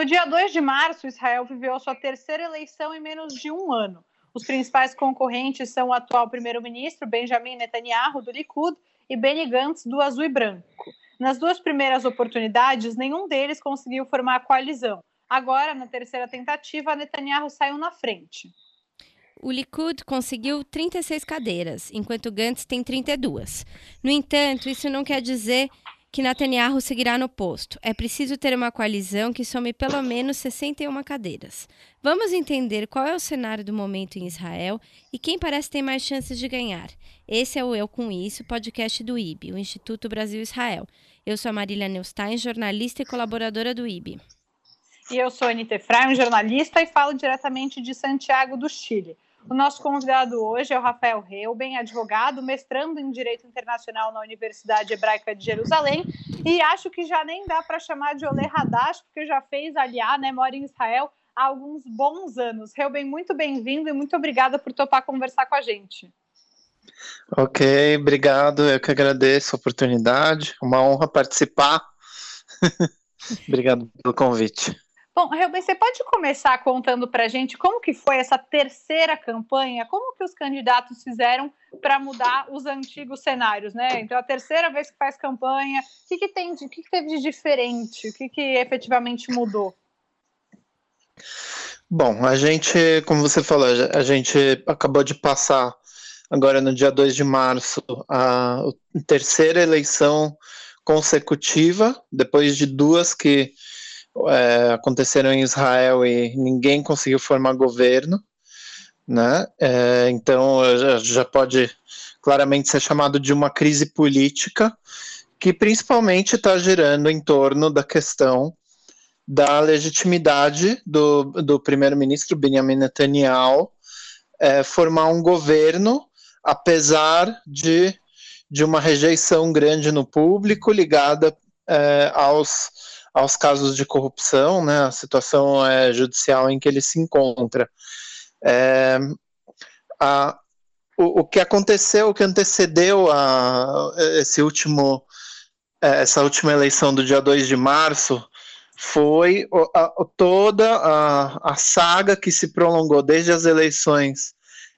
No dia 2 de março, Israel viveu sua terceira eleição em menos de um ano. Os principais concorrentes são o atual primeiro-ministro Benjamin Netanyahu, do Likud, e Benny Gantz, do Azul e Branco. Nas duas primeiras oportunidades, nenhum deles conseguiu formar a coalizão. Agora, na terceira tentativa, Netanyahu saiu na frente. O Likud conseguiu 36 cadeiras, enquanto Gantz tem 32. No entanto, isso não quer dizer que Netanyahu seguirá no posto. É preciso ter uma coalizão que some pelo menos 61 cadeiras. Vamos entender qual é o cenário do momento em Israel e quem parece ter mais chances de ganhar. Esse é o Eu Com Isso, podcast do IB, o Instituto Brasil-Israel. Eu sou a Marília Neustein, jornalista e colaboradora do IB. E eu sou a Anita Efraim, jornalista e falo diretamente de Santiago do Chile. O nosso convidado hoje é o Rafael Reuben, advogado, mestrando em Direito Internacional na Universidade Hebraica de Jerusalém. E acho que já nem dá para chamar de Olê Hadash, porque já fez aliar, né? Mora em Israel há alguns bons anos. Reuben, muito bem-vindo e muito obrigada por topar conversar com a gente. Ok, obrigado. Eu que agradeço a oportunidade. Uma honra participar. obrigado pelo convite. Bom, Reuben, você pode começar contando para a gente como que foi essa terceira campanha? Como que os candidatos fizeram para mudar os antigos cenários, né? Então, a terceira vez que faz campanha, o que, que tem, o que, que teve de diferente? O que, que efetivamente mudou? Bom, a gente, como você falou, a gente acabou de passar agora no dia 2 de março a terceira eleição consecutiva, depois de duas que é, aconteceram em Israel e ninguém conseguiu formar governo, né? É, então já, pode claramente ser chamado de uma crise política que principalmente está girando em torno da questão da legitimidade do, do primeiro-ministro Benjamin Netanyahu é, formar um governo, apesar de, de uma rejeição grande no público ligada é, aos aos casos de corrupção, né, a situação é, judicial em que ele se encontra. É, a, o, o, que aconteceu, o que antecedeu a, esse último, é, essa última eleição do dia 2 de março foi a, toda a, a saga que se prolongou desde as eleições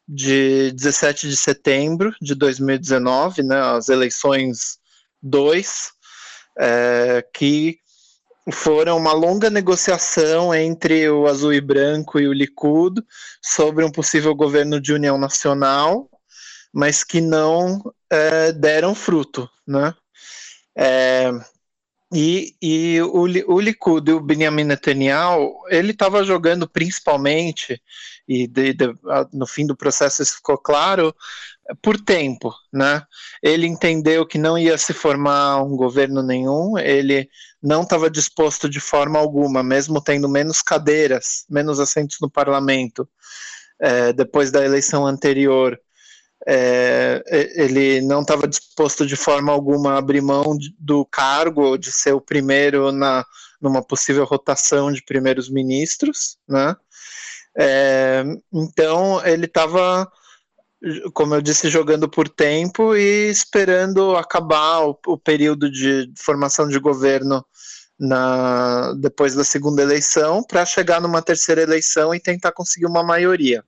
de 17 de setembro de 2019, né, as eleições 2, é, que foram uma longa negociação entre o Azul e Branco e o Likud sobre um possível governo de união nacional, mas que não é, deram fruto, né? É, e, e o, o Likud e o Benjamin Netanyahu, ele estava jogando principalmente, e de, de, no fim do processo isso ficou claro, por tempo, né? Ele entendeu que não ia se formar um governo nenhum, ele não estava disposto de forma alguma, mesmo tendo menos cadeiras, menos assentos no parlamento, é, depois da eleição anterior, é, ele não estava disposto de forma alguma a abrir mão do cargo de ser o primeiro na numa possível rotação de primeiros ministros, né? É, então ele estava como eu disse, jogando por tempo e esperando acabar o, o período de formação de governo na, depois da segunda eleição para chegar numa terceira eleição e tentar conseguir uma maioria.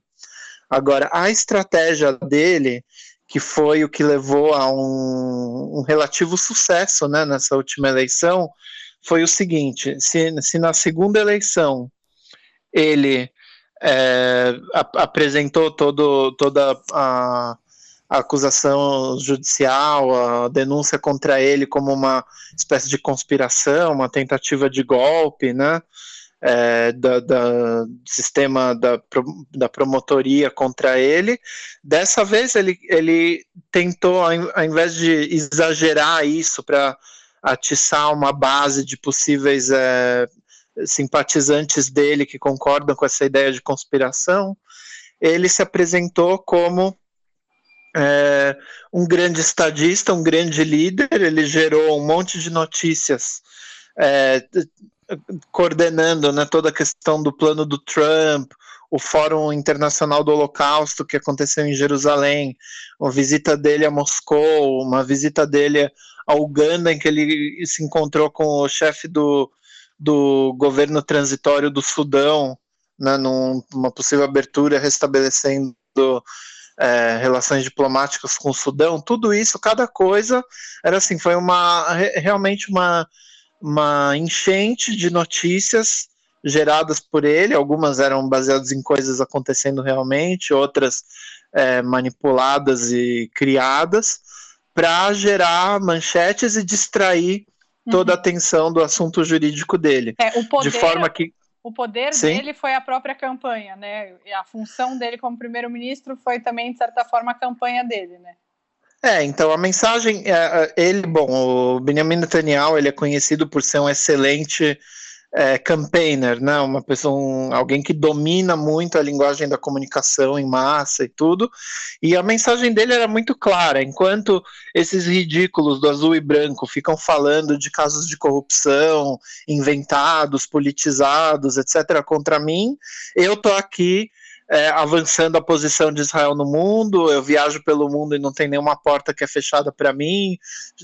Agora, a estratégia dele, que foi o que levou a um, um relativo sucesso né, nessa última eleição, foi o seguinte: se, se na segunda eleição ele é, apresentou todo, toda a, a, acusação judicial, a denúncia contra ele como uma espécie de conspiração, uma tentativa de golpe, né? É, da, da, sistema da, da promotoria contra ele. Dessa vez ele, ele tentou, ao invés de exagerar isso para atiçar uma base de possíveis é, simpatizantes dele que concordam com essa ideia de conspiração, ele se apresentou como é, um grande estadista, um grande líder, ele gerou um monte de notícias é, coordenando né, toda a questão do plano do Trump, o Fórum Internacional do Holocausto que aconteceu em Jerusalém, uma visita dele a Moscou, uma visita dele a Uganda, em que ele se encontrou com o chefe do, do governo transitório do Sudão, né, numa possível abertura restabelecendo é, relações diplomáticas com o Sudão, tudo isso, cada coisa era assim, foi uma realmente uma, uma enchente de notícias geradas por ele, algumas eram baseadas em coisas acontecendo realmente, outras é, manipuladas e criadas para gerar manchetes e distrair toda a uhum. atenção do assunto jurídico dele. É, poder, de forma que o poder Sim. dele foi a própria campanha, né? E a função dele como primeiro-ministro foi também, de certa forma, a campanha dele, né? É, então a mensagem, é, é, ele, bom, o Benjamin Netanyahu, ele é conhecido por ser um excelente é, campaigner, né? Uma pessoa, um, alguém que domina muito a linguagem da comunicação em massa e tudo. E a mensagem dele era muito clara. Enquanto esses ridículos do azul e branco ficam falando de casos de corrupção inventados, politizados, etc., contra mim, eu tô aqui é, avançando a posição de Israel no mundo, eu viajo pelo mundo e não tem nenhuma porta que é fechada para mim,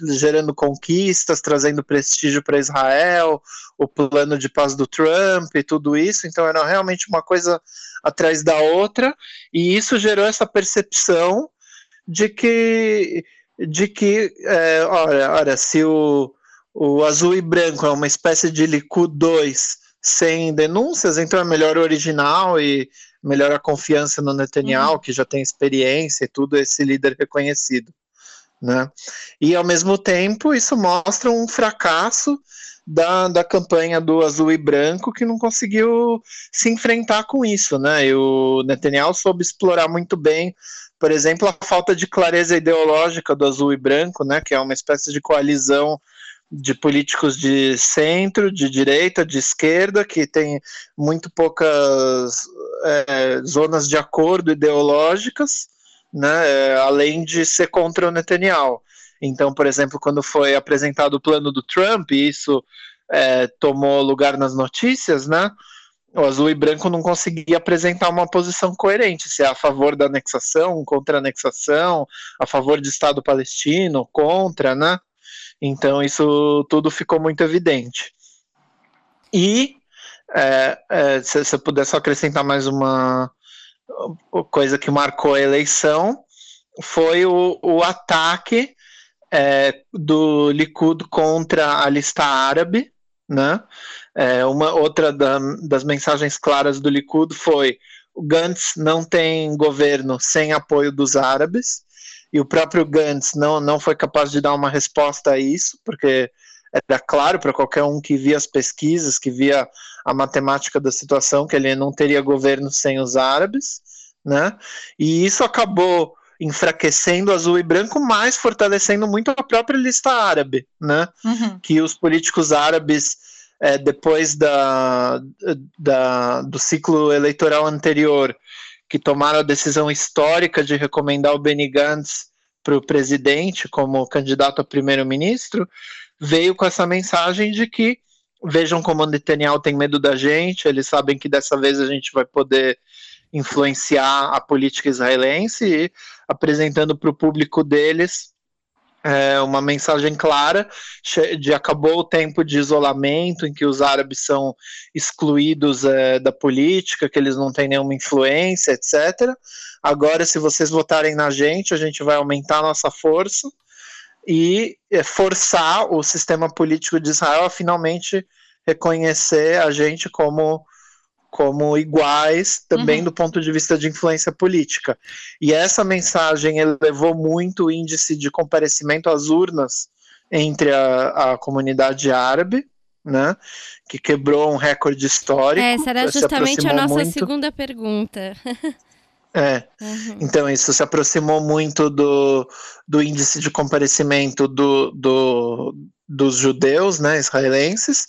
gerando conquistas, trazendo prestígio para Israel, o plano de paz do Trump e tudo isso, então era realmente uma coisa atrás da outra, e isso gerou essa percepção de que, de que é, olha, olha, se o, o azul e branco é uma espécie de Likud 2 sem denúncias, então é melhor o original e melhora a confiança no Netanyahu, uhum. que já tem experiência e tudo, esse líder reconhecido. Né? E ao mesmo tempo, isso mostra um fracasso da, da campanha do azul e branco que não conseguiu se enfrentar com isso, né? E o Netanyahu soube explorar muito bem, por exemplo, a falta de clareza ideológica do azul e branco, né? Que é uma espécie de coalizão de políticos de centro, de direita, de esquerda, que tem muito poucas é, zonas de acordo ideológicas, né, é, além de ser contra o Netanyahu. Então, por exemplo, quando foi apresentado o plano do Trump, e isso é, tomou lugar nas notícias, né, o azul e branco não conseguia apresentar uma posição coerente, se é a favor da anexação, contra a anexação, a favor de Estado palestino, contra, né? Então isso tudo ficou muito evidente. E é, é, se você puder só acrescentar mais uma coisa que marcou a eleição, foi o, o ataque é, do Likud contra a lista árabe, né? É, uma outra da, das mensagens claras do Likud foi o Gantz não tem governo sem apoio dos árabes e o próprio Gantz não, não foi capaz de dar uma resposta a isso, porque era claro para qualquer um que via as pesquisas, que via a matemática da situação, que ele não teria governo sem os árabes, né? E isso acabou enfraquecendo azul e branco, mas fortalecendo muito a própria lista árabe, né? Uhum. Que os políticos árabes, é, depois da, da, do ciclo eleitoral anterior, que tomaram a decisão histórica de recomendar o Benny Gantz para o presidente como candidato a primeiro-ministro, veio com essa mensagem de que vejam como o Netanyahu tem medo da gente, eles sabem que dessa vez a gente vai poder influenciar a política israelense e apresentando para o público deles é, uma mensagem clara de acabou o tempo de isolamento em que os árabes são excluídos é, da política, que eles não têm nenhuma influência, etc. Agora, se vocês votarem na gente, a gente vai aumentar a nossa força e é, forçar o sistema político de Israel a finalmente reconhecer a gente como como iguais também uhum. do ponto de vista de influência política. E essa mensagem elevou muito o índice de comparecimento às urnas entre a, a comunidade árabe, né, que quebrou um recorde histórico. Essa era justamente a nossa muito. segunda pergunta. É, uhum. então isso se aproximou muito do, do índice de comparecimento do, do, dos judeus, né, israelenses,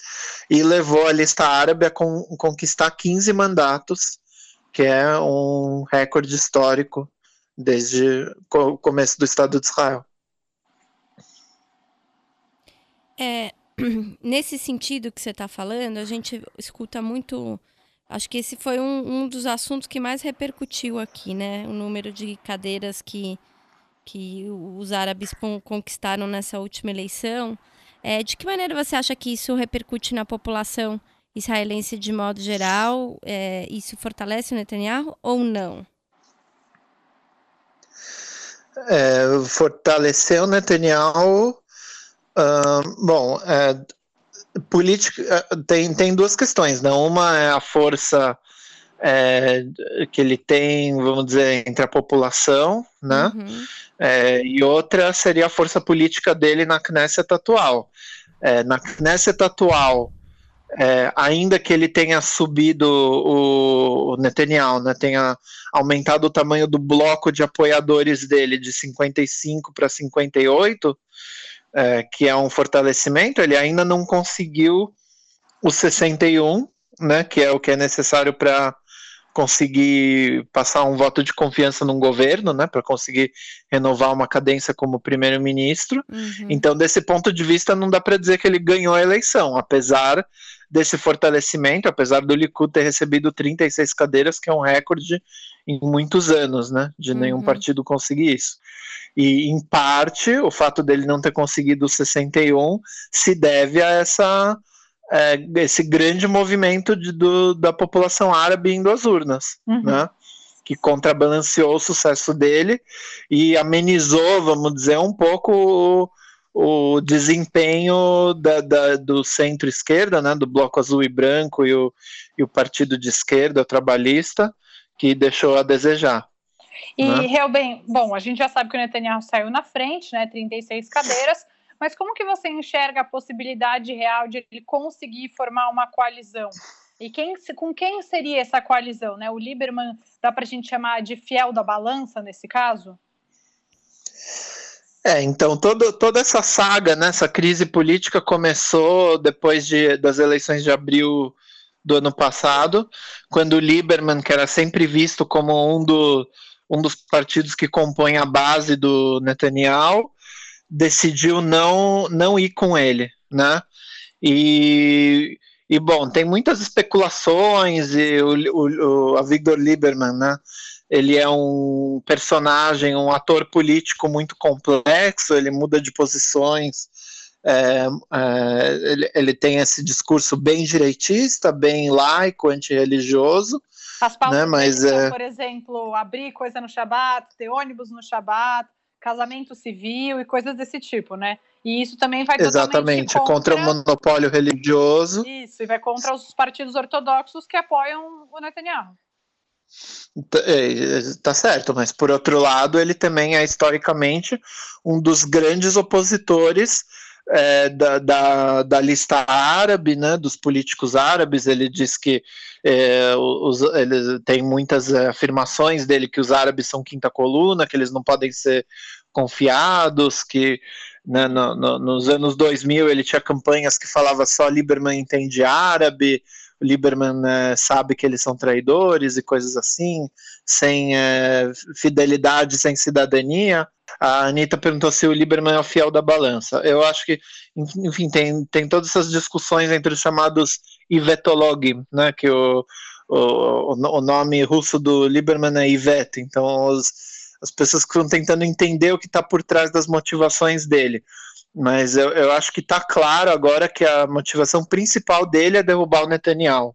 e levou a lista árabe a con conquistar 15 mandatos, que é um recorde histórico desde o começo do Estado de Israel. É, nesse sentido que você está falando, a gente escuta muito Acho que esse foi um, um dos assuntos que mais repercutiu aqui, né? O número de cadeiras que, que os árabes conquistaram nessa última eleição. É, de que maneira você acha que isso repercute na população israelense de modo geral? É, isso fortalece o Netanyahu ou não? É, fortalecer o Netanyahu. Uh, bom, é, política é, tem, tem duas questões, né? Uma é a força é, que ele tem, vamos dizer, entre a população, né? Uhum. É, e outra seria a força política dele na Knesset atual. É, na Knesset atual, é, ainda que ele tenha subido o, o Netanyahu, né, tenha aumentado o tamanho do bloco de apoiadores dele de 55 para 58, é, que é um fortalecimento, ele ainda não conseguiu o 61, né, que é o que é necessário para conseguir passar um voto de confiança num governo, né, para conseguir renovar uma cadência como primeiro-ministro. Uhum. Então, desse ponto de vista, não dá para dizer que ele ganhou a eleição, apesar desse fortalecimento, apesar do Likud ter recebido 36 cadeiras, que é um recorde em muitos anos, né, de nenhum uhum. partido conseguir isso. E, em parte, o fato dele não ter conseguido 61 se deve a essa é, esse grande movimento de, do, da população árabe indo às urnas, uhum. né? que contrabalanceou o sucesso dele e amenizou, vamos dizer, um pouco o, o desempenho da, da, do centro-esquerda, né, do Bloco Azul e Branco e o, e o Partido de Esquerda, o Trabalhista, que deixou a desejar. E, né? bom, a gente já sabe que o Netanyahu saiu na frente, né, 36 cadeiras, mas como que você enxerga a possibilidade real de ele conseguir formar uma coalizão? E quem, com quem seria essa coalizão? Né? O Lieberman dá para a gente chamar de fiel da balança nesse caso? É, então todo, toda essa saga, né, essa crise política começou depois de, das eleições de abril do ano passado, quando o Lieberman, que era sempre visto como um, do, um dos partidos que compõem a base do Netanyahu, decidiu não, não ir com ele, né? E, e bom, tem muitas especulações e o, o, a Victor Lieberman, né? Ele é um personagem, um ator político muito complexo, ele muda de posições, é, é, ele, ele, tem esse discurso bem direitista, bem laico, antirreligioso. As pautas né, mas, é... por exemplo, abrir coisa no Shabat, ter ônibus no Shabat, casamento civil e coisas desse tipo, né? E isso também vai Exatamente, contra... contra o monopólio religioso. Isso, e vai contra os partidos ortodoxos que apoiam o Netanyahu. Tá, é, tá certo, mas por outro lado, ele também é historicamente um dos grandes opositores é, da, da, da, lista árabe, né, dos políticos árabes. Ele diz que é, os, ele tem muitas é, afirmações dele que os árabes são quinta coluna, que eles não podem ser confiados, que né, no, no, nos anos 2000 ele tinha campanhas que falava só Lieberman entende árabe, Lieberman é, sabe que eles são traidores e coisas assim, sem é, fidelidade, sem cidadania. A Anitta perguntou se o Lieberman é o fiel da balança. Eu acho que, enfim, tem, tem todas essas discussões entre os chamados Ivetolog, né, que o, o, o nome russo do Lieberman é Ivet, então os, as pessoas que estão tentando entender o que está por trás das motivações dele. Mas eu, eu acho que está claro agora que a motivação principal dele é derrubar o Netanyahu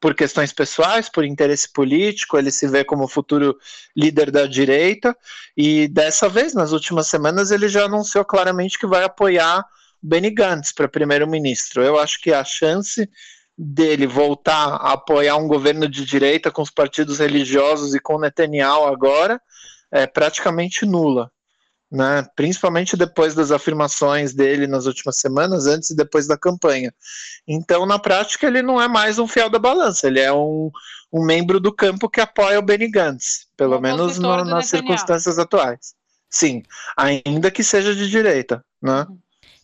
por questões pessoais, por interesse político, ele se vê como futuro líder da direita, e dessa vez, nas últimas semanas, ele já anunciou claramente que vai apoiar Benny Gantz para primeiro-ministro. Eu acho que a chance dele voltar a apoiar um governo de direita com os partidos religiosos e com Netanyahu agora é praticamente nula né? principalmente depois das afirmações dele nas últimas semanas, antes e depois da campanha. Então, na prática, ele não é mais um fiel da balança, ele é um, um membro do campo que apoia o Benny Gantz, pelo um menos no, nas circunstâncias atuais. Sim, ainda que seja de direita. Né?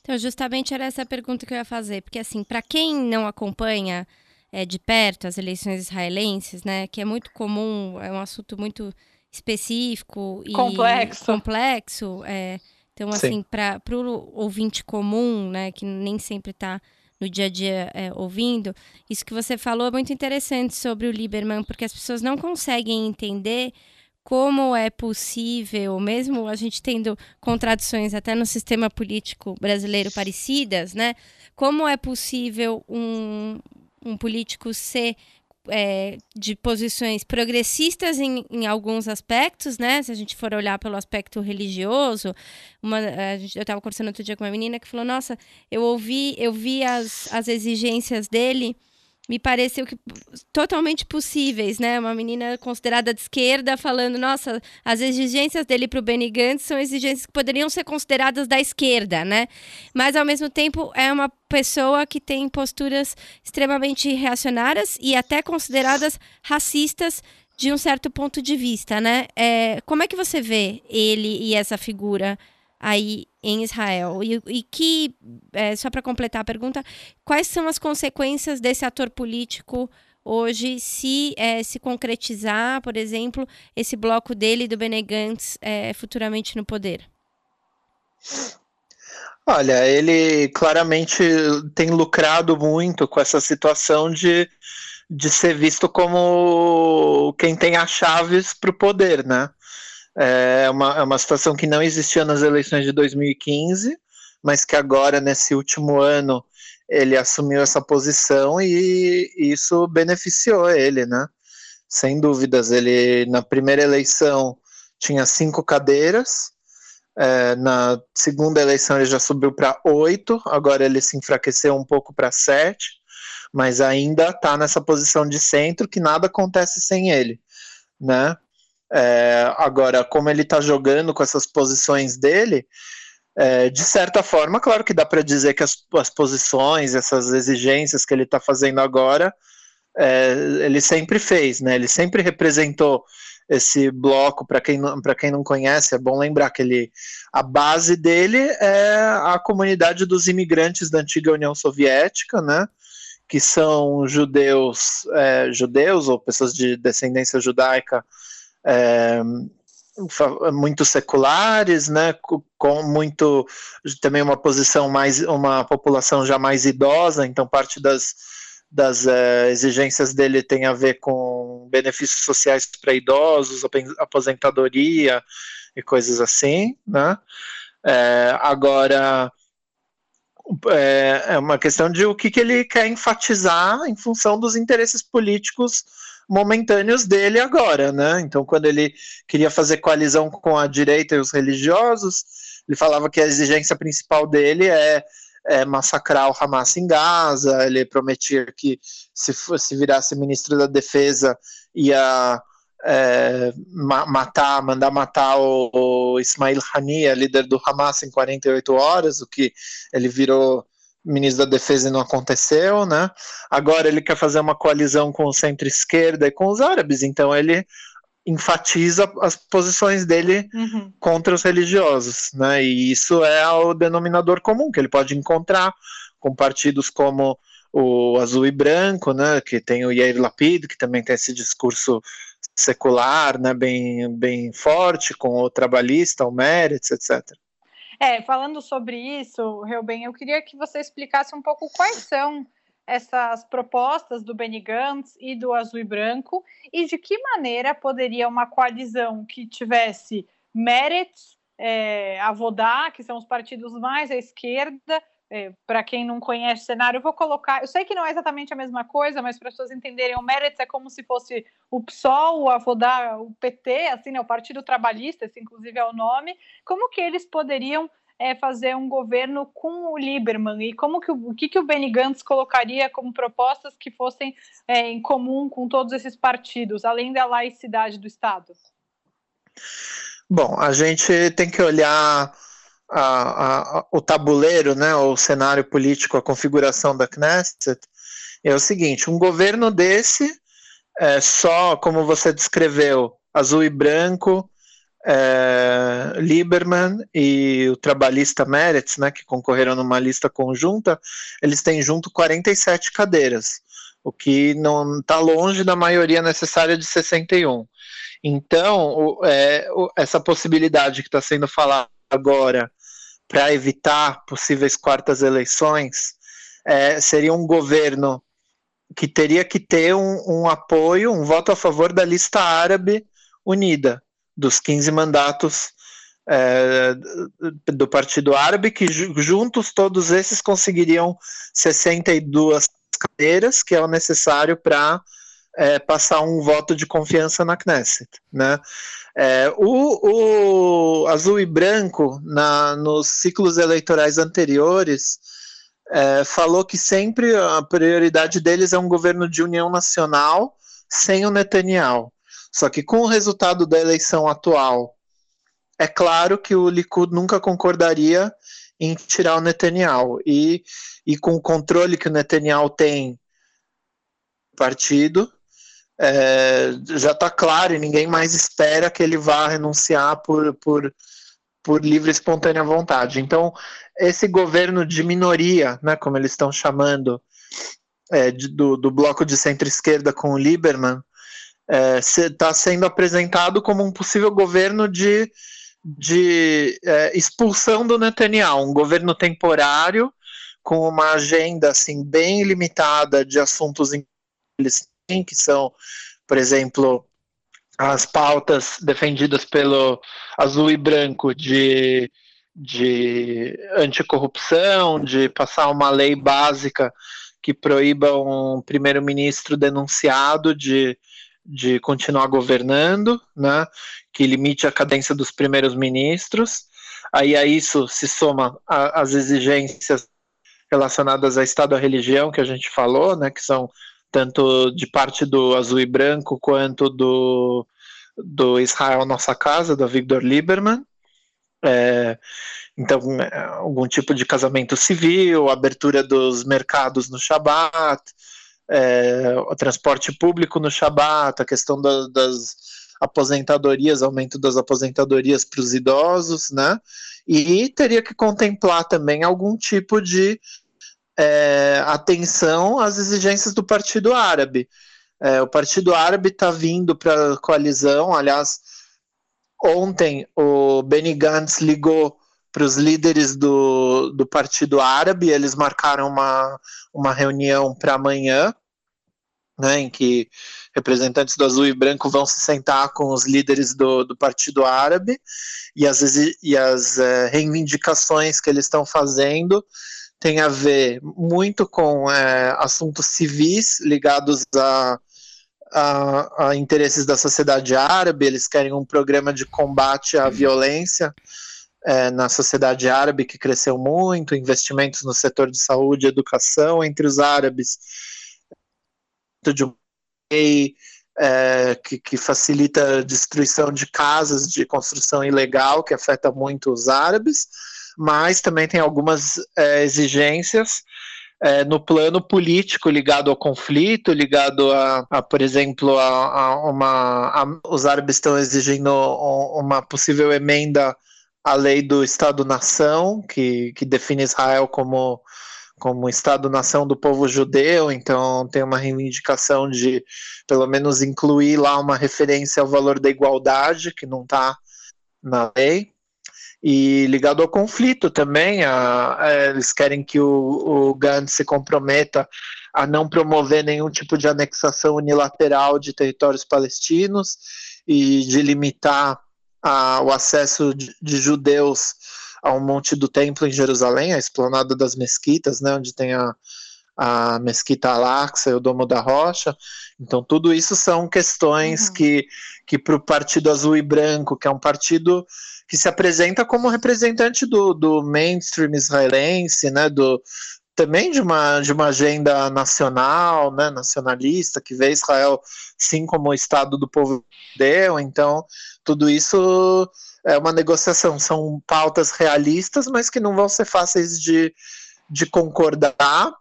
Então, justamente era essa pergunta que eu ia fazer, porque assim, para quem não acompanha é, de perto as eleições israelenses, né, que é muito comum, é um assunto muito específico e complexo. complexo é, então, assim, para o ouvinte comum, né, que nem sempre está no dia a dia é, ouvindo, isso que você falou é muito interessante sobre o Lieberman, porque as pessoas não conseguem entender como é possível, mesmo a gente tendo contradições até no sistema político brasileiro parecidas, né? Como é possível um, um político ser é, de posições progressistas em, em, alguns aspectos, né? Se a gente for olhar pelo aspecto religioso, uma, gente, eu estava conversando outro dia com uma menina que falou: Nossa, eu ouvi, eu vi as, as exigências dele me pareceu que totalmente possíveis, né? Uma menina considerada de esquerda falando, nossa, as exigências dele para o Benny Gantz são exigências que poderiam ser consideradas da esquerda, né? Mas ao mesmo tempo é uma pessoa que tem posturas extremamente reacionárias e até consideradas racistas de um certo ponto de vista, né? É, como é que você vê ele e essa figura aí em Israel. E, e que, é, só para completar a pergunta, quais são as consequências desse ator político hoje se é, se concretizar, por exemplo, esse bloco dele do Benegantz é, futuramente no poder? Olha, ele claramente tem lucrado muito com essa situação de, de ser visto como quem tem as chaves para o poder, né? É uma, é uma situação que não existia nas eleições de 2015, mas que agora, nesse último ano, ele assumiu essa posição e isso beneficiou ele, né? Sem dúvidas, ele na primeira eleição tinha cinco cadeiras, é, na segunda eleição ele já subiu para oito, agora ele se enfraqueceu um pouco para sete, mas ainda está nessa posição de centro que nada acontece sem ele, né? É, agora, como ele está jogando com essas posições dele, é, de certa forma, claro que dá para dizer que as, as, posições, essas exigências que ele está fazendo agora, é, ele sempre fez, né? Ele sempre representou esse bloco. Para quem, quem não conhece, é bom lembrar que ele, a base dele é a comunidade dos imigrantes da antiga União Soviética, né? Que são judeus, é, judeus ou pessoas de descendência judaica é, muito seculares, né, com muito também uma posição mais uma população já mais idosa, então parte das, das é, exigências dele tem a ver com benefícios sociais para idosos, aposentadoria e coisas assim, né? É, agora é, é, uma questão de o que, que ele quer enfatizar em função dos interesses políticos momentâneos dele agora, né? Então, quando ele queria fazer coalizão com a direita e os religiosos, ele falava que a exigência principal dele é, é massacrar o Hamas em Gaza. Ele prometia que se fosse virasse ministro da Defesa ia é, ma matar, mandar matar o, o Ismail Haniya, líder do Hamas, em 48 horas, o que ele virou ministro da Defesa e não aconteceu, né? Agora ele quer fazer uma coalizão com o centro-esquerda e com os árabes, então ele enfatiza as posições dele uhum. contra os religiosos, né? E isso é o denominador comum que ele pode encontrar com partidos como o Azul e Branco, né? Que tem o Yair Lapid, que também tem esse discurso secular, né? Bem, bem forte, com o trabalhista, o Meretz, etc. É, falando sobre isso, Reuben, eu queria que você explicasse um pouco quais são essas propostas do Benny Gantz e do Azul e Branco e de que maneira poderia uma coalizão que tivesse Meretz, é, Avodá, que são os partidos mais à esquerda, é, para quem não conhece o cenário, eu vou colocar. Eu sei que não é exatamente a mesma coisa, mas para as pessoas entenderem, o Meretz é como se fosse o PSOL, o Avodá, o PT, assim, né, o Partido Trabalhista, esse inclusive é o nome. Como que eles poderiam é, fazer um governo com o Lieberman e como que o que, que o Benny Gantz colocaria como propostas que fossem é, em comum com todos esses partidos, além da laicidade do Estado? Bom, a gente tem que olhar a, a, o tabuleiro, né, o cenário político, a configuração da Knesset, é o seguinte: um governo desse, é, só como você descreveu, azul e branco, é, Lieberman e o trabalhista Meretz, né, que concorreram numa lista conjunta, eles têm junto 47 cadeiras, o que não está longe da maioria necessária de 61. Então, o, é, o, essa possibilidade que está sendo falada agora para evitar possíveis quartas eleições, é, seria um governo que teria que ter um, um, apoio, um voto a favor da lista árabe unida. dos 15 mandatos é, do Partido Árabe, que juntos todos esses conseguiriam 62 cadeiras, que é o necessário para é, passar um voto de confiança na Knesset. Né? É, o, o, azul e branco, na, nos ciclos eleitorais anteriores, é, falou que sempre a prioridade deles é um governo de união nacional sem o Netanyahu. Só que com o resultado da eleição atual, é claro que o Likud nunca concordaria em tirar o Netanyahu. E, e com o controle que o Netanyahu tem do partido, é, já está claro e ninguém mais espera que ele vá renunciar por, por, por livre e espontânea vontade. Então, esse governo de minoria, né, como eles estão chamando, é, de, do, do bloco de centro-esquerda com o Lieberman, está é, sendo apresentado como um possível governo de, de é, expulsão do Netanyahu, um governo temporário com uma agenda assim bem limitada de assuntos eles que são, por exemplo, as pautas defendidas pelo azul e branco de, de anticorrupção, de passar uma lei básica que proíba um primeiro-ministro denunciado de, de continuar governando, né, que limite a cadência dos primeiros ministros. Aí a isso se soma a, as exigências relacionadas a Estado e religião que a gente falou, né, que são tanto de parte do Azul e Branco quanto do, do Israel Nossa Casa, do Victor Lieberman. É, então, é, algum tipo de casamento civil, abertura dos mercados no Shabat, é, o transporte público no Shabat, a questão da, das aposentadorias, aumento das aposentadorias para os idosos, né? E teria que contemplar também algum tipo de é, atenção às exigências do Partido Árabe. É, o Partido Árabe está vindo para a coalizão. Aliás, ontem o Benny Gantz ligou para os líderes do, do Partido Árabe. Eles marcaram uma, uma reunião para amanhã, né, em que representantes do Azul e Branco vão se sentar com os líderes do, do Partido Árabe e as, e as é, reivindicações que eles estão fazendo tem a ver muito com é, assuntos civis ligados a, a, a, interesses da sociedade árabe, eles querem um programa de combate à violência é, na sociedade árabe que cresceu muito, investimentos no setor de saúde e educação entre os árabes, de um lei é, que, que, facilita a destruição de casas de construção ilegal, que afeta muito os árabes, mas também tem algumas é, exigências é, no plano político ligado ao conflito, ligado a, a por exemplo, a, a uma. A, os árabes estão exigindo uma possível emenda à lei do Estado-nação, que, que define Israel como como Estado-nação do povo judeu, então tem uma reivindicação de, pelo menos, incluir lá uma referência ao valor da igualdade, que não está na lei e ligado ao conflito também, a, a, eles querem que o, o se comprometa a não promover nenhum tipo de anexação unilateral de territórios palestinos e de limitar a, o acesso de, de, judeus ao Monte do Templo em Jerusalém, a esplanada das mesquitas, né, onde tem a, a Mesquita Al-Aqsa e o Domo da Rocha. Então, tudo isso são questões uhum. que, que para o Partido Azul e Branco, que é um partido que se apresenta como representante do, do mainstream israelense, né, do, também de uma, de uma agenda nacional, né, nacionalista, que vê Israel sim como o Estado do povo judeu, então tudo isso é uma negociação, são pautas realistas, mas que não vão ser fáceis de, de concordar,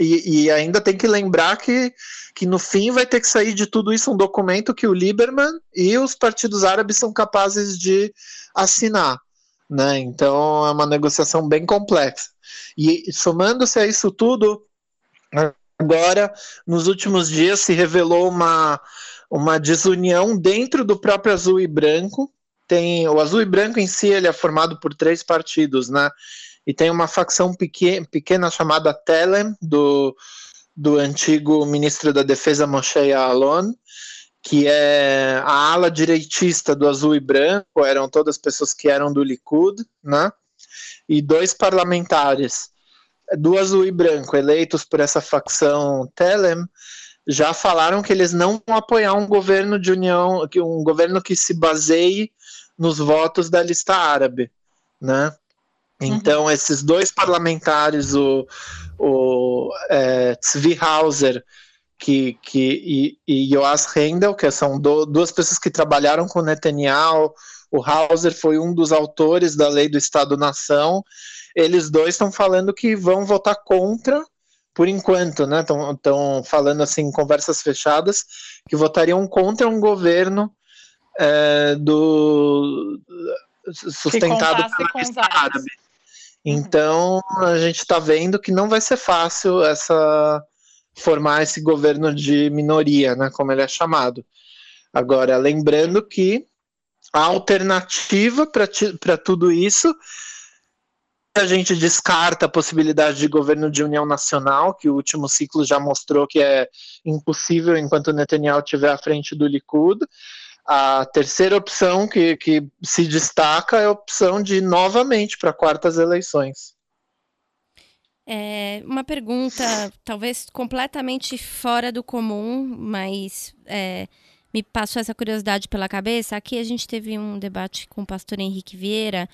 e, e, ainda tem que lembrar que, que no fim vai ter que sair de tudo isso um documento que o Lieberman e os partidos árabes são capazes de assinar. Né? Então é uma negociação bem complexa. E somando-se a isso tudo, agora, nos últimos dias, se revelou uma, uma desunião dentro do próprio azul e branco. Tem, o azul e branco em si ele é formado por três partidos, né? E tem uma facção pequena, pequena chamada Telem, do, do antigo ministro da Defesa Moshe Alon, que é a ala direitista do azul e branco, eram todas pessoas que eram do Likud, né? E dois parlamentares do azul e branco eleitos por essa facção Telem já falaram que eles não vão apoiar um governo de união, um governo que se baseie nos votos da lista árabe, né? Então, uhum. esses dois parlamentares, o, o é, Tzvi Hauser que, que, e, e Joas Rendel, que são do, duas pessoas que trabalharam com Netanyahu, o Hauser foi um dos autores da lei do Estado-nação, eles dois estão falando que vão votar contra, por enquanto, né? Estão falando assim em conversas fechadas, que votariam contra um governo é, do sustentado lista árabe. Então a gente está vendo que não vai ser fácil essa formar esse governo de minoria, né, como ele é chamado. Agora, lembrando que a alternativa para tudo isso a gente descarta a possibilidade de governo de união nacional, que o último ciclo já mostrou que é impossível enquanto Netanyahu estiver à frente do Likud. A terceira opção que, que se destaca é a opção de novamente para quartas eleições. É uma pergunta, talvez completamente fora do comum, mas é, me passou essa curiosidade pela cabeça. Aqui a gente teve um debate com o pastor Henrique Vieira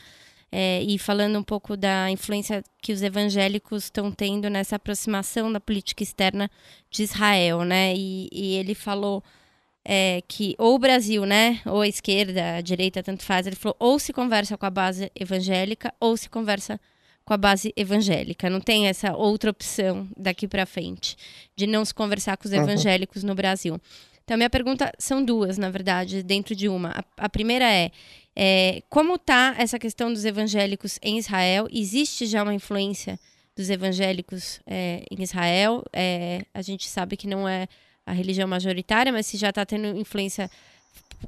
é, e falando um pouco da influência que os evangélicos estão tendo nessa aproximação da política externa de Israel, né? E, e ele falou é, que ou o Brasil, né, ou a esquerda, a direita, tanto faz, ele falou ou se conversa com a base evangélica ou se conversa com a base evangélica. Não tem essa outra opção daqui para frente de não se conversar com os uhum. evangélicos no Brasil. Então, minha pergunta são duas, na verdade, dentro de uma. A, a primeira é, é como está essa questão dos evangélicos em Israel? Existe já uma influência dos evangélicos é, em Israel? É, a gente sabe que não é a religião majoritária, mas se já está tendo influência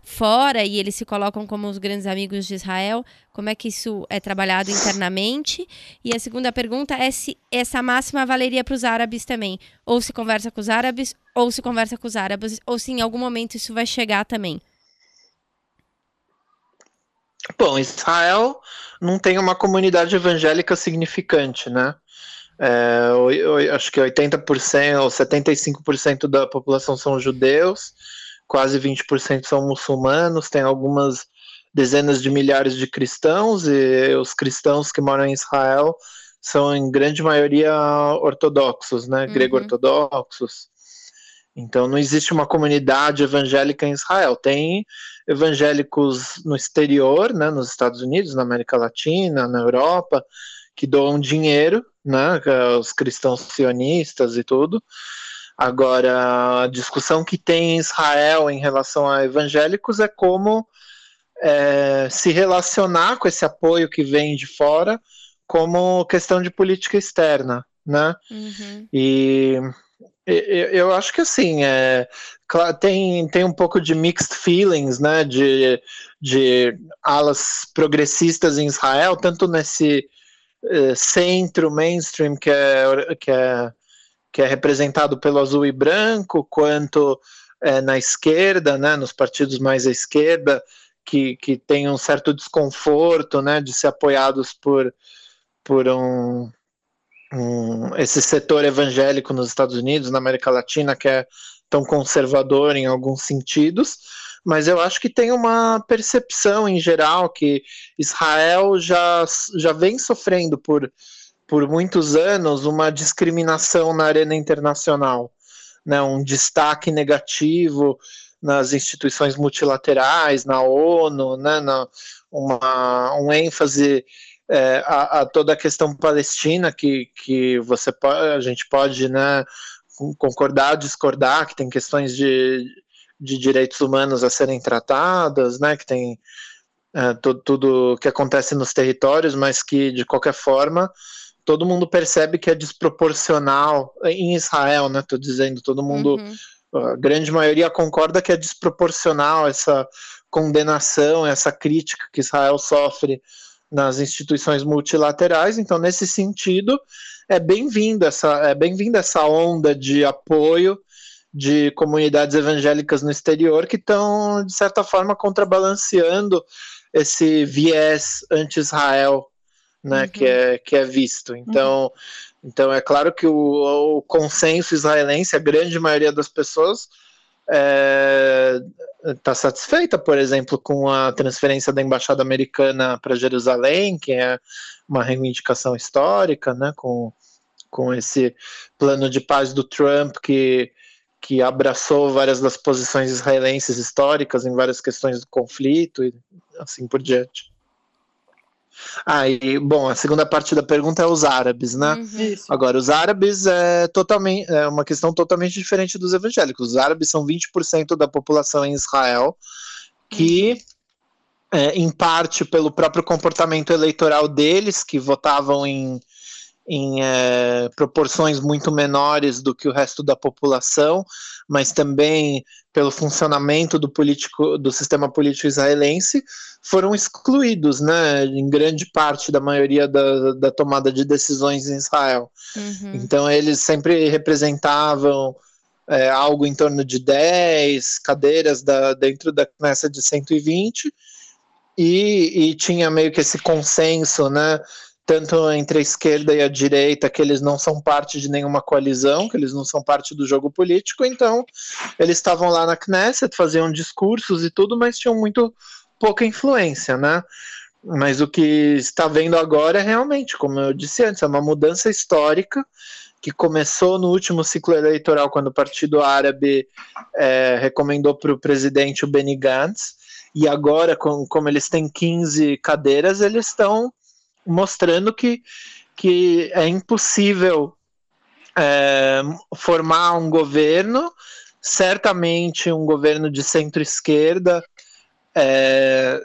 fora e eles se colocam como os grandes amigos de Israel, como é que isso é trabalhado internamente? E a segunda pergunta é se essa máxima valeria para os árabes também, ou se conversa com os árabes, ou se conversa com os árabes, ou se em algum momento isso vai chegar também. Bom, Israel não tem uma comunidade evangélica significante, né? É, eu, eu, acho que 80% ou 75% da população são judeus, quase 20% são muçulmanos, tem algumas dezenas de milhares de cristãos, e os cristãos que moram em Israel são em grande maioria ortodoxos, né, uhum. grego-ortodoxos. Então não existe uma comunidade evangélica em Israel. Tem evangélicos no exterior, né, nos Estados Unidos, na América Latina, na Europa, que doam dinheiro, né, os cristãos sionistas e tudo, Agora, a discussão que tem em Israel em relação a evangélicos é como é, se relacionar com esse apoio que vem de fora como questão de política externa, né? Uhum. E eu acho que assim, é, tem, tem um pouco de mixed feelings, né, de, de alas progressistas em Israel, tanto nesse é, centro mainstream que é, que é que é representado pelo azul e branco, quanto é, na esquerda, né, nos partidos mais à esquerda, que, que tem um certo desconforto né, de ser apoiados por, por um, um, esse setor evangélico nos Estados Unidos, na América Latina, que é tão conservador em alguns sentidos, mas eu acho que tem uma percepção em geral que Israel já, já vem sofrendo por por muitos anos uma discriminação na arena internacional, né, um destaque negativo nas instituições multilaterais, na ONU, né, na, uma, um ênfase é, a, a, toda a questão palestina que, que você a gente pode né, concordar, discordar, que tem questões de, de direitos humanos a serem tratadas, né, que tem é, tudo, tudo que acontece nos territórios, mas que de qualquer forma todo mundo percebe que é desproporcional em Israel, né? Tô dizendo, todo mundo, uhum. a grande maioria concorda que é desproporcional essa condenação, essa crítica que Israel sofre nas instituições multilaterais. Então, nesse sentido, é bem-vinda essa, é bem-vinda essa onda de apoio de comunidades evangélicas no exterior que estão, de certa forma, contrabalanceando esse viés anti-Israel né, uhum. que, é, que é visto. Então, uhum. então é claro que o, o, consenso israelense, a grande maioria das pessoas está é, satisfeita, por exemplo, com a transferência da embaixada americana para Jerusalém, que é uma reivindicação histórica, né, com, com esse plano de paz do Trump que que abraçou várias das posições israelenses históricas em várias questões do conflito e assim por diante. Ah, e, bom, a segunda parte da pergunta é os árabes, né? Uhum. Agora, os árabes é totalmente é uma questão totalmente diferente dos evangélicos. Os árabes são 20% da população em Israel, que, uhum. é, em parte pelo próprio comportamento eleitoral deles, que votavam em em é, proporções muito menores do que o resto da população, mas também pelo funcionamento do, político, do sistema político israelense, foram excluídos, né, em grande parte da maioria da, da tomada de decisões em Israel. Uhum. Então, eles sempre representavam é, algo em torno de 10 cadeiras da, dentro da Knesset de 120, e, e tinha meio que esse consenso, né, tanto entre a esquerda e a direita, que eles não são parte de nenhuma coalizão, que eles não são parte do jogo político, então eles estavam lá na Knesset, faziam discursos e tudo, mas tinham muito pouca influência, né? Mas o que está vendo agora é realmente, como eu disse antes, é uma mudança histórica que começou no último ciclo eleitoral, quando o Partido Árabe é, recomendou para o presidente o Benny Gantz, e agora, com, como eles têm 15 cadeiras, eles estão mostrando que, que é impossível é, formar um governo, certamente um governo de centro-esquerda, é,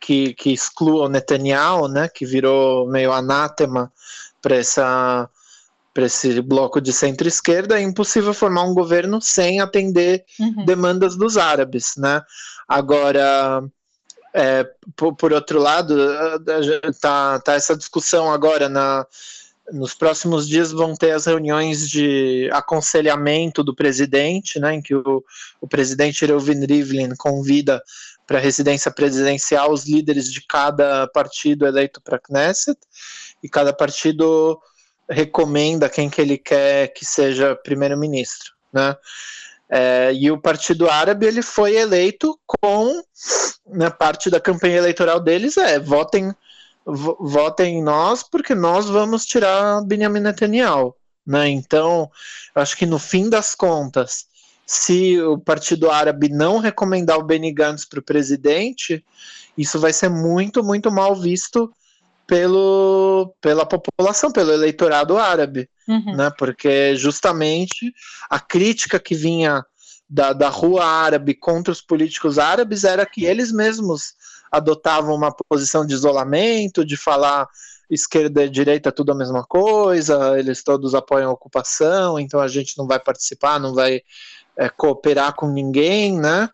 que, que exclua o Netanyahu, né, que virou meio anátema para essa para esse bloco de centro-esquerda, é impossível formar um governo sem atender uhum. demandas dos árabes, né? Agora, é, por, por, outro lado, tá, tá essa discussão agora na, nos próximos dias vão ter as reuniões de aconselhamento do presidente, né, em que o, o presidente Reuven Rivlin convida para a residência presidencial os líderes de cada partido eleito para a Knesset, e cada partido recomenda quem que ele quer que seja primeiro-ministro, né? É, e o Partido Árabe ele foi eleito com na né, parte da campanha eleitoral deles é votem votem em nós porque nós vamos tirar Benjamin Netanyahu, né? Então acho que no fim das contas, se o Partido Árabe não recomendar o Benny Gantz para o presidente, isso vai ser muito muito mal visto pelo, pela população, pelo eleitorado árabe, uhum. né? Porque justamente a crítica que vinha da, da rua árabe contra os políticos árabes era que eles mesmos adotavam uma posição de isolamento, de falar esquerda e direita tudo a mesma coisa, eles todos apoiam a ocupação, então a gente não vai participar, não vai é, cooperar com ninguém, né?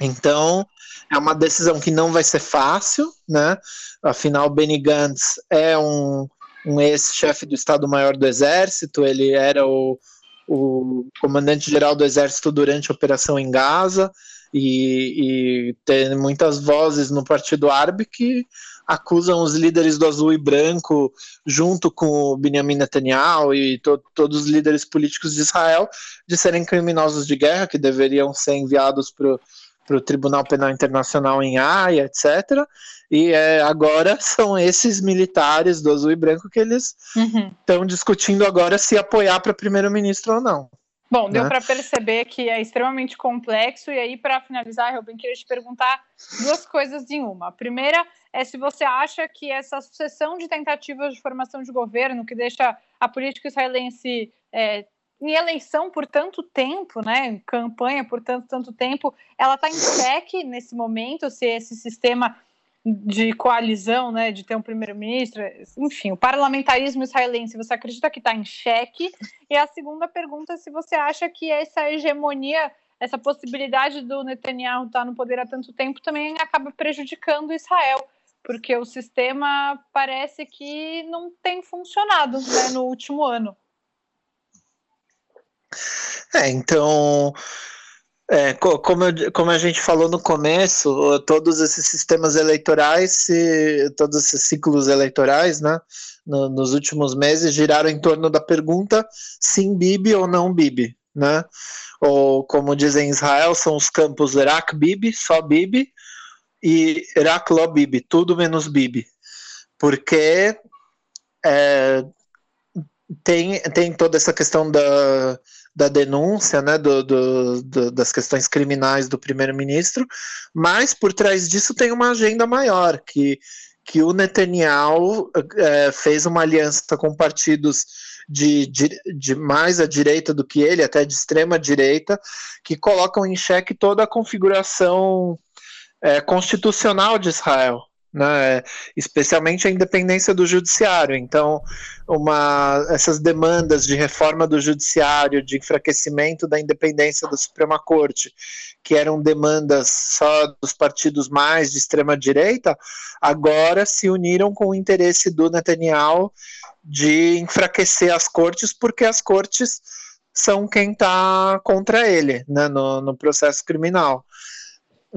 Então, é uma decisão que não vai ser fácil, né? Afinal, Benny Gantz é um, um ex-chefe do Estado-Maior do Exército, ele era o, o comandante-geral do Exército durante a operação em Gaza, e, e tem muitas vozes no Partido Árabe que acusam os líderes do azul e branco, junto com o Benjamin Netanyahu e to todos os líderes políticos de Israel, de serem criminosos de guerra, que deveriam ser enviados para para o Tribunal Penal Internacional em Haia, etc. E é, agora são esses militares do azul e branco que eles estão uhum. discutindo agora se apoiar para primeiro-ministro ou não. Bom, deu né? para perceber que é extremamente complexo. E aí, para finalizar, Ruben, queria te perguntar duas coisas em uma. A primeira é se você acha que essa sucessão de tentativas de formação de governo, que deixa a política israelense é, em eleição por tanto tempo, né, campanha por tanto, tanto tempo, ela está em xeque nesse momento, se esse sistema de coalizão, né, de ter um primeiro-ministro, enfim, o parlamentarismo israelense, você acredita que está em xeque? E a segunda pergunta é se você acha que essa hegemonia, essa possibilidade do Netanyahu estar tá no poder há tanto tempo também acaba prejudicando Israel, porque o sistema parece que não tem funcionado né, no último ano. É, então, é, como, eu, como a gente falou no começo, todos esses sistemas eleitorais, todos esses ciclos eleitorais, né, no, nos últimos meses giraram em torno da pergunta sim Bibi ou não Bibi, né? Ou como dizem em Israel, são os campos Irak Bibi, só Bibi, e Irak Lo Bibi, tudo menos Bibi. Porque é, tem, tem toda essa questão da, da denúncia, né, do, do, do, das questões criminais do primeiro-ministro, mas por trás disso tem uma agenda maior, que, que o Netanyahu é, fez uma aliança com partidos de, de, de, mais à direita do que ele, até de extrema direita, que colocam em xeque toda a configuração é, constitucional de Israel né, especialmente a independência do judiciário. Então, uma, essas demandas de reforma do judiciário, de enfraquecimento da independência da Suprema Corte, que eram demandas só dos partidos mais de extrema direita, agora se uniram com o interesse do Netanyahu de enfraquecer as cortes, porque as cortes são quem está contra ele né, no, no processo criminal.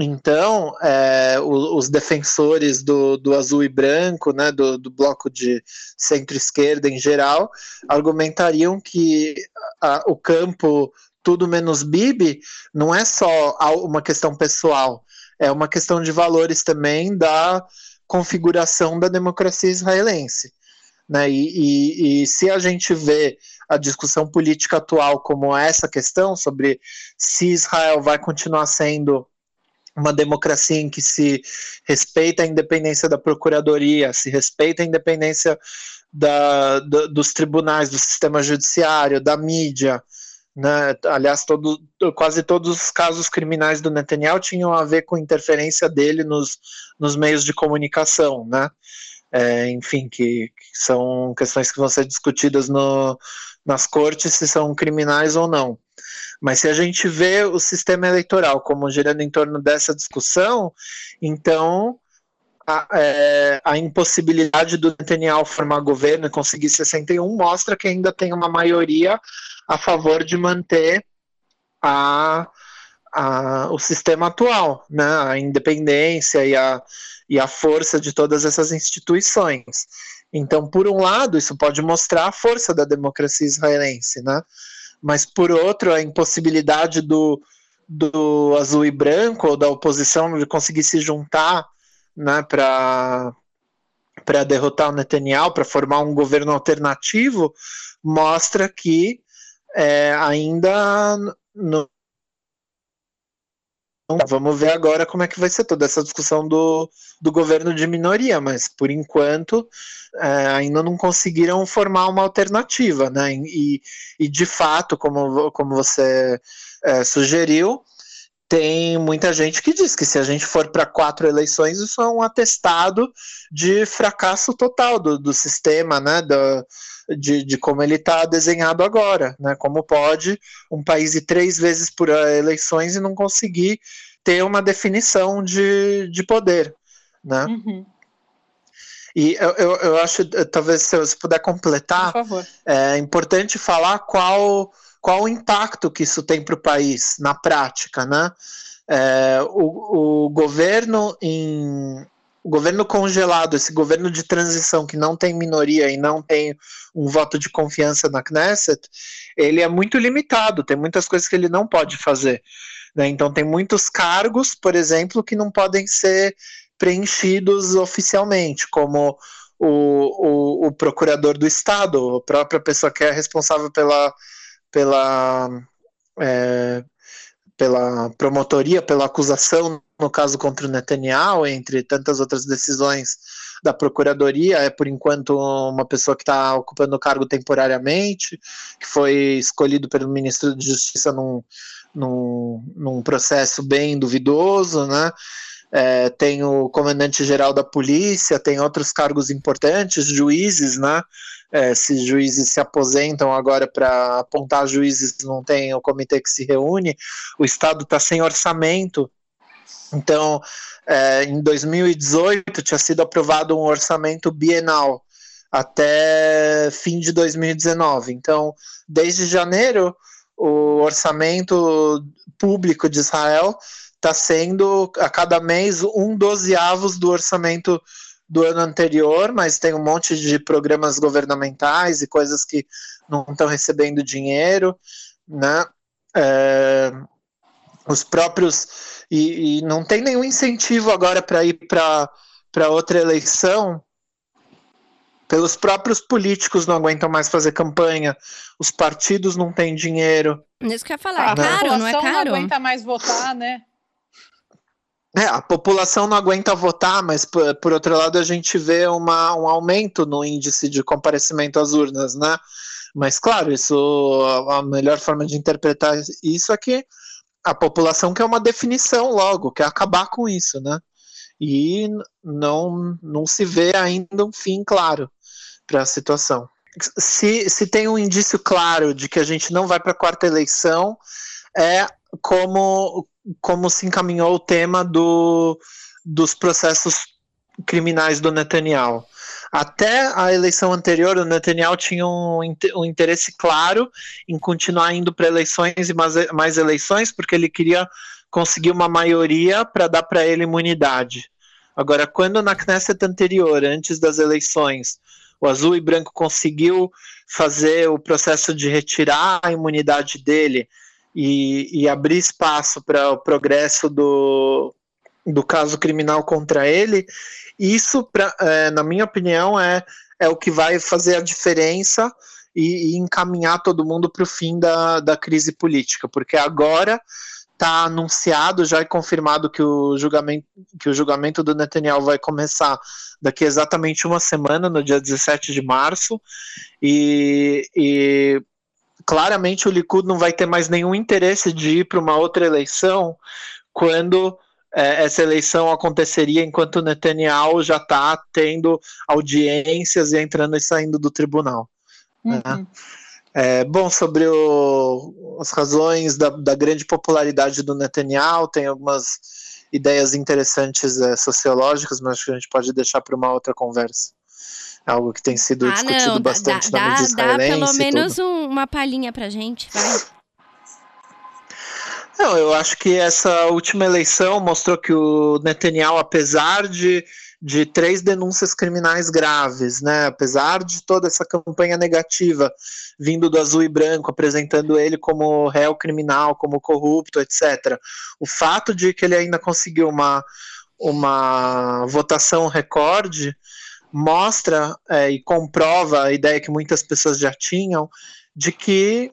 Então, é, os defensores do, do, azul e branco, né, do, do bloco de centro-esquerda em geral, argumentariam que a, o campo tudo menos Bibi não é só uma questão pessoal, é uma questão de valores também da configuração da democracia israelense. Né? E, e, e se a gente vê a discussão política atual como essa questão sobre se Israel vai continuar sendo uma democracia em que se respeita a independência da procuradoria, se respeita a independência da, do, dos tribunais, do sistema judiciário, da mídia. Né? Aliás, todo, quase todos os casos criminais do Netanyahu tinham a ver com interferência dele nos, nos meios de comunicação, né? É, enfim, que, que, são questões que vão ser discutidas no, nas cortes se são criminais ou não. Mas se a gente vê o sistema eleitoral como girando em torno dessa discussão, então a, é, a impossibilidade do Netanyahu formar governo e conseguir 61 mostra que ainda tem uma maioria a favor de manter a, a, o sistema atual, né? a independência e a, e a força de todas essas instituições. Então, por um lado, isso pode mostrar a força da democracia israelense, né? Mas por outro, a impossibilidade do, do azul e branco, ou da oposição, de conseguir se juntar né, para derrotar o Netanyahu, para formar um governo alternativo, mostra que é, ainda no, Vamos ver agora como é que vai ser toda essa discussão do, do governo de minoria, mas por enquanto é, ainda não conseguiram formar uma alternativa, né? E, e de fato, como, como você é, sugeriu, tem muita gente que diz que se a gente for para quatro eleições, isso é um atestado de fracasso total do, do sistema, né? Do, de, de como ele está desenhado agora, né? Como pode um país ir três vezes por eleições e não conseguir ter uma definição de, de poder, né? Uhum. E eu, eu, eu, acho, talvez se você puder completar, é importante falar qual, qual o impacto que isso tem para o país na prática, né? É, o, o governo em, o governo congelado, esse governo de transição que não tem minoria e não tem um voto de confiança na Knesset, ele é muito limitado, tem muitas coisas que ele não pode fazer. Né? Então, tem muitos cargos, por exemplo, que não podem ser preenchidos oficialmente, como o, o, o procurador do Estado, a própria pessoa que é responsável pela. Pela é, pela promotoria, pela acusação, no caso contra o Netanyahu, entre tantas outras decisões da Procuradoria, é por enquanto uma pessoa que está ocupando o cargo temporariamente, que foi escolhido pelo ministro de Justiça num, num, num processo bem duvidoso, né? É, tem o comandante-geral da polícia, tem outros cargos importantes, juízes, né? É, se juízes se aposentam agora para apontar juízes, não tem o comitê que se reúne, o Estado está sem orçamento. Então, é, em 2018 tinha sido aprovado um orçamento bienal até fim de 2019. Então, desde janeiro, o orçamento público de Israel está sendo a cada mês um dozeavos do orçamento do ano anterior, mas tem um monte de programas governamentais e coisas que não estão recebendo dinheiro, né? É, os próprios e, e, não tem nenhum incentivo agora para ir para outra eleição. Pelos próprios políticos não aguentam mais fazer campanha, os partidos não têm dinheiro. Isso que eu ia falar, é caro, não é caro? não aguenta mais votar, né? É, a população não aguenta votar, mas por, por outro lado a gente vê uma, um aumento no índice de comparecimento às urnas, né? Mas claro, isso a melhor forma de interpretar isso é que a população quer uma definição logo, quer acabar com isso, né? E não, não se vê ainda um fim claro para a situação. Se, se tem um indício claro de que a gente não vai para a quarta eleição, é como, como se encaminhou o tema do, dos processos criminais do Netanyahu. Até a eleição anterior, o Netanyahu tinha um, um interesse claro em continuar indo para eleições e mais, mais eleições, porque ele queria conseguir uma maioria para dar para ele imunidade. Agora, quando na Knesset anterior, antes das eleições, o azul e branco conseguiu fazer o processo de retirar a imunidade dele e, e abrir espaço para o progresso do, do caso criminal contra ele, isso, pra, é, na minha opinião, é, é o que vai fazer a diferença e, e encaminhar todo mundo para o fim da, da crise política, porque agora está anunciado, já é confirmado que o julgamento, que o julgamento do Netanyahu vai começar daqui exatamente uma semana, no dia 17 de março, e, e claramente o Likud não vai ter mais nenhum interesse de ir para uma outra eleição quando é, essa eleição aconteceria enquanto o Netanyahu já está tendo audiências e entrando e saindo do tribunal. Né? Uhum. Né? É, bom, sobre o, as razões da, da, grande popularidade do Netanyahu, tem algumas ideias interessantes é, sociológicas, mas acho que a gente pode deixar para uma outra conversa algo que tem sido ah, discutido não, bastante dá, na mídia israelense. Dá pelo menos um, uma palhinha pra gente, vai. Não, eu acho que essa última eleição mostrou que o Netanyahu, apesar de, de três denúncias criminais graves, né, apesar de toda essa campanha negativa vindo do azul e branco, apresentando ele como réu criminal, como corrupto, etc., o fato de que ele ainda conseguiu uma, uma votação recorde mostra é, e comprova a ideia que muitas pessoas já tinham de que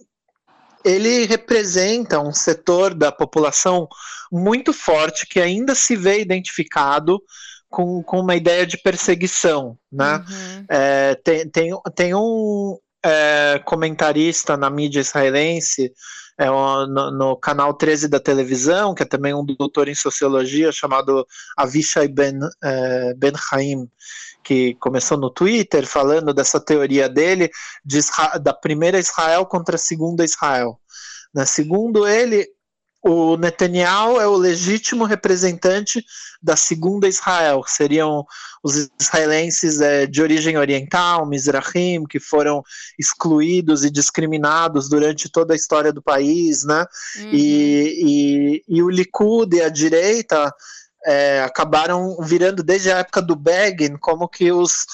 ele representa um setor da população muito forte que ainda se vê identificado com, com uma ideia de perseguição, né? Uhum. É, tem, tem, tem um é, comentarista na mídia israelense, é, no, no, canal 13 da televisão, que é também um doutor em sociologia, chamado Avishai Ben, é, ben Haim, que começou no Twitter falando dessa teoria dele de da primeira Israel contra a segunda Israel. Né? Segundo ele, o Netanyahu é o legítimo representante da segunda Israel, que seriam os israelenses é, de origem oriental, Mizrahim, que foram excluídos e discriminados durante toda a história do país, né? Uhum. E, e, e o Likud e a direita é, acabaram virando desde a época do Begin como que os,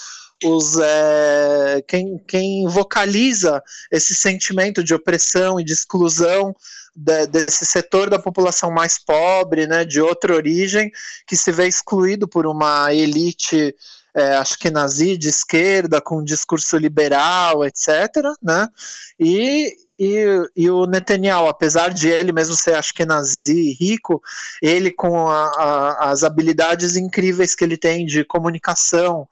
os é, quem, quem vocaliza esse sentimento de opressão e de exclusão de, desse setor da população mais pobre, né, de outra origem, que se vê excluído por uma elite é, acho que nazi de esquerda, com discurso liberal, etc. Né? E, e, e, o Netanyahu, apesar de ele mesmo ser, acho que nazi rico, ele com a, a, as habilidades incríveis que ele tem de comunicação,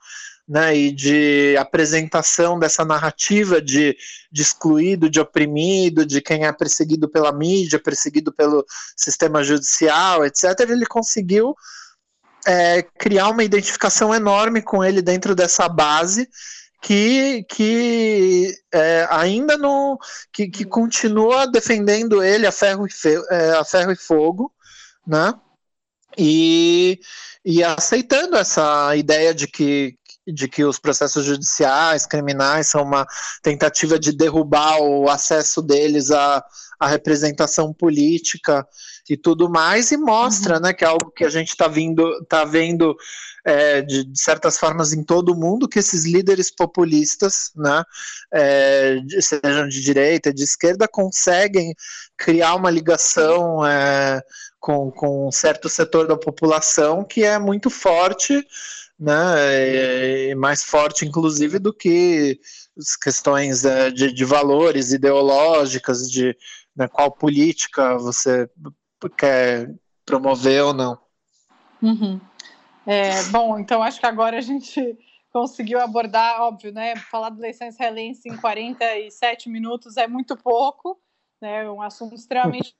né, e de apresentação dessa narrativa de, de, excluído, de oprimido, de quem é perseguido pela mídia, perseguido pelo sistema judicial, etc., ele conseguiu é, criar uma identificação enorme com ele dentro dessa base que, que é, ainda não que, que, continua defendendo ele a ferro e, fe, é, a ferro e fogo, né? E, e aceitando essa ideia de que de que os processos judiciais, criminais, são uma tentativa de derrubar o acesso deles à, à representação política e tudo mais, e mostra uhum. né, que é algo que a gente está tá vendo é, de, de, certas formas em todo o mundo, que esses líderes populistas, né, é, sejam de direita, de esquerda, conseguem criar uma ligação é, com, com um certo setor da população que é muito forte, né, e mais forte, inclusive, do que as questões é, de, de valores ideológicas, de né, qual política você quer promover ou não. Uhum. É, bom, então acho que agora a gente conseguiu abordar, óbvio, né? Falar de eleição israelense em 47 minutos é muito pouco, né? É um assunto extremamente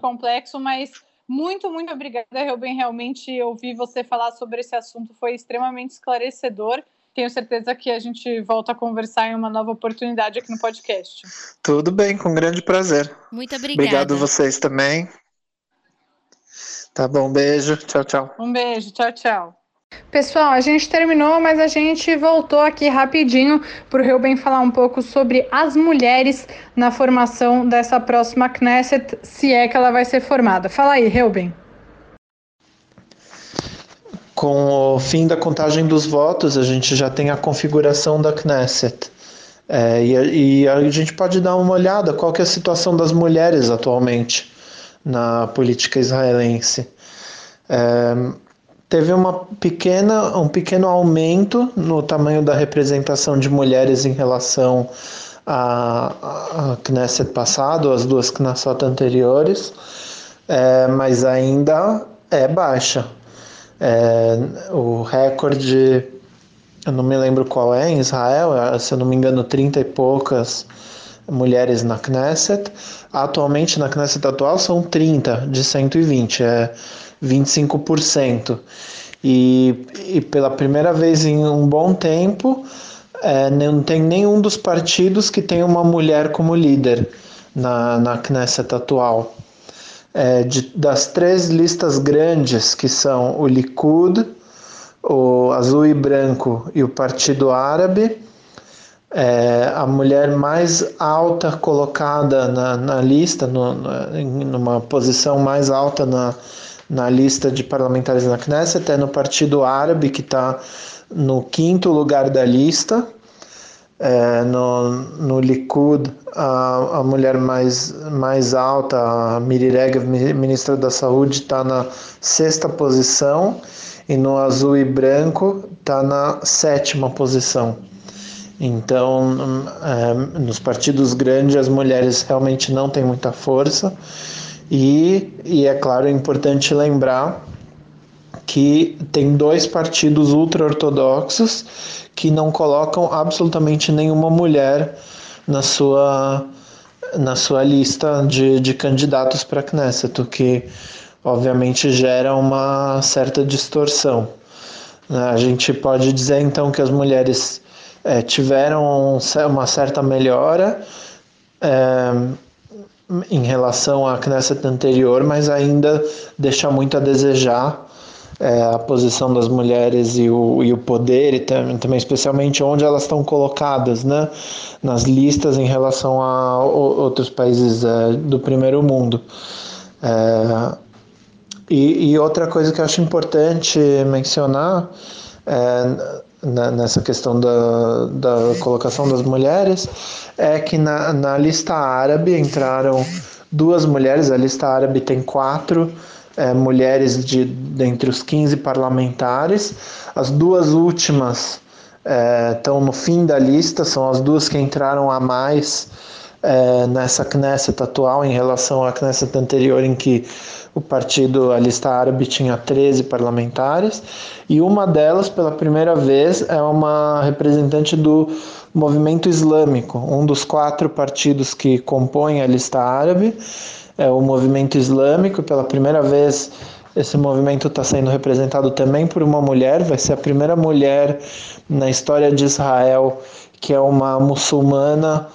complexo, mas muito, muito obrigada, Reuben. Realmente ouvir você falar sobre esse assunto foi extremamente esclarecedor. Tenho certeza que a gente volta a conversar em uma nova oportunidade aqui no podcast. Tudo bem, com grande prazer. Muito obrigada. Obrigado vocês também. Tá bom, beijo. Tchau, tchau. Um beijo. Tchau, tchau. Pessoal, a gente terminou, mas a gente voltou aqui rapidinho para o Reuben falar um pouco sobre as mulheres na formação dessa próxima Knesset, se é que ela vai ser formada. Fala aí, Reuben. Com o fim da contagem dos votos, a gente já tem a configuração da Knesset. É, e, e, a gente pode dar uma olhada qual é a situação das mulheres atualmente na política israelense. É, teve uma pequena, um pequeno aumento no tamanho da representação de mulheres em relação à, Knesset passado, as duas Knesset anteriores, é, mas ainda é baixa. É, o recorde, eu não me lembro qual é, em Israel, é, se eu não me engano, 30 e poucas mulheres na Knesset. Atualmente, na Knesset atual, são 30 de 120, é 25%. E, e pela primeira vez em um bom tempo, é, não tem nenhum dos partidos que tem uma mulher como líder na, na Knesset atual. É, de, das três listas grandes, que são o Likud, o Azul e Branco e o Partido Árabe, é, a mulher mais alta colocada na, na lista, no, numa posição mais alta na, na lista de parlamentares na Knesset, é no Partido Árabe, que está no quinto lugar da lista. É, no, no Likud, a, a mulher mais, mais alta, a Miri Regev, ministra da Saúde, está na sexta posição, e no azul e branco está na sétima posição. Então, é, nos partidos grandes, as mulheres realmente não têm muita força. E, e é claro, é importante lembrar que tem dois partidos ultra-ortodoxos que não colocam absolutamente nenhuma mulher na sua, na sua lista de, de candidatos para a Knesset, o que obviamente gera uma certa distorção. A gente pode dizer então que as mulheres é, tiveram uma certa melhora é, em relação à Knesset anterior, mas ainda deixa muito a desejar é, a posição das mulheres e o, e o poder, e também, especialmente onde elas estão colocadas né, nas listas em relação a outros países é, do primeiro mundo. É, e, e, outra coisa que eu acho importante mencionar é, nessa questão da, da colocação das mulheres é que na, na lista árabe entraram duas mulheres, a lista árabe tem quatro é, mulheres de dentre os 15 parlamentares, as duas últimas estão é, no fim da lista, são as duas que entraram a mais é, nessa Knesset atual em relação à Knesset anterior em que o partido, a lista árabe, tinha 13 parlamentares, e uma delas, pela primeira vez, é uma representante do movimento islâmico, um dos quatro partidos que compõem a lista árabe, é o movimento islâmico, pela primeira vez esse movimento está sendo representado também por uma mulher, vai ser a primeira mulher na história de Israel que é uma muçulmana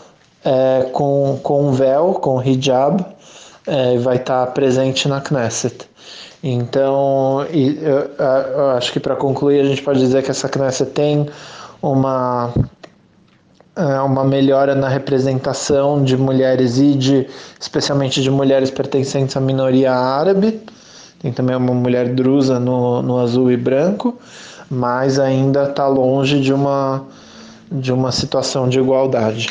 é, com, com véu, com hijab, é, vai estar presente na Knesset. Então, eu, eu acho que para concluir, a gente pode dizer que essa Knesset tem uma, uma melhora na representação de mulheres e de, especialmente de mulheres pertencentes à minoria árabe. Tem também uma mulher drusa no, no azul e branco, mas ainda está longe de uma, de uma situação de igualdade.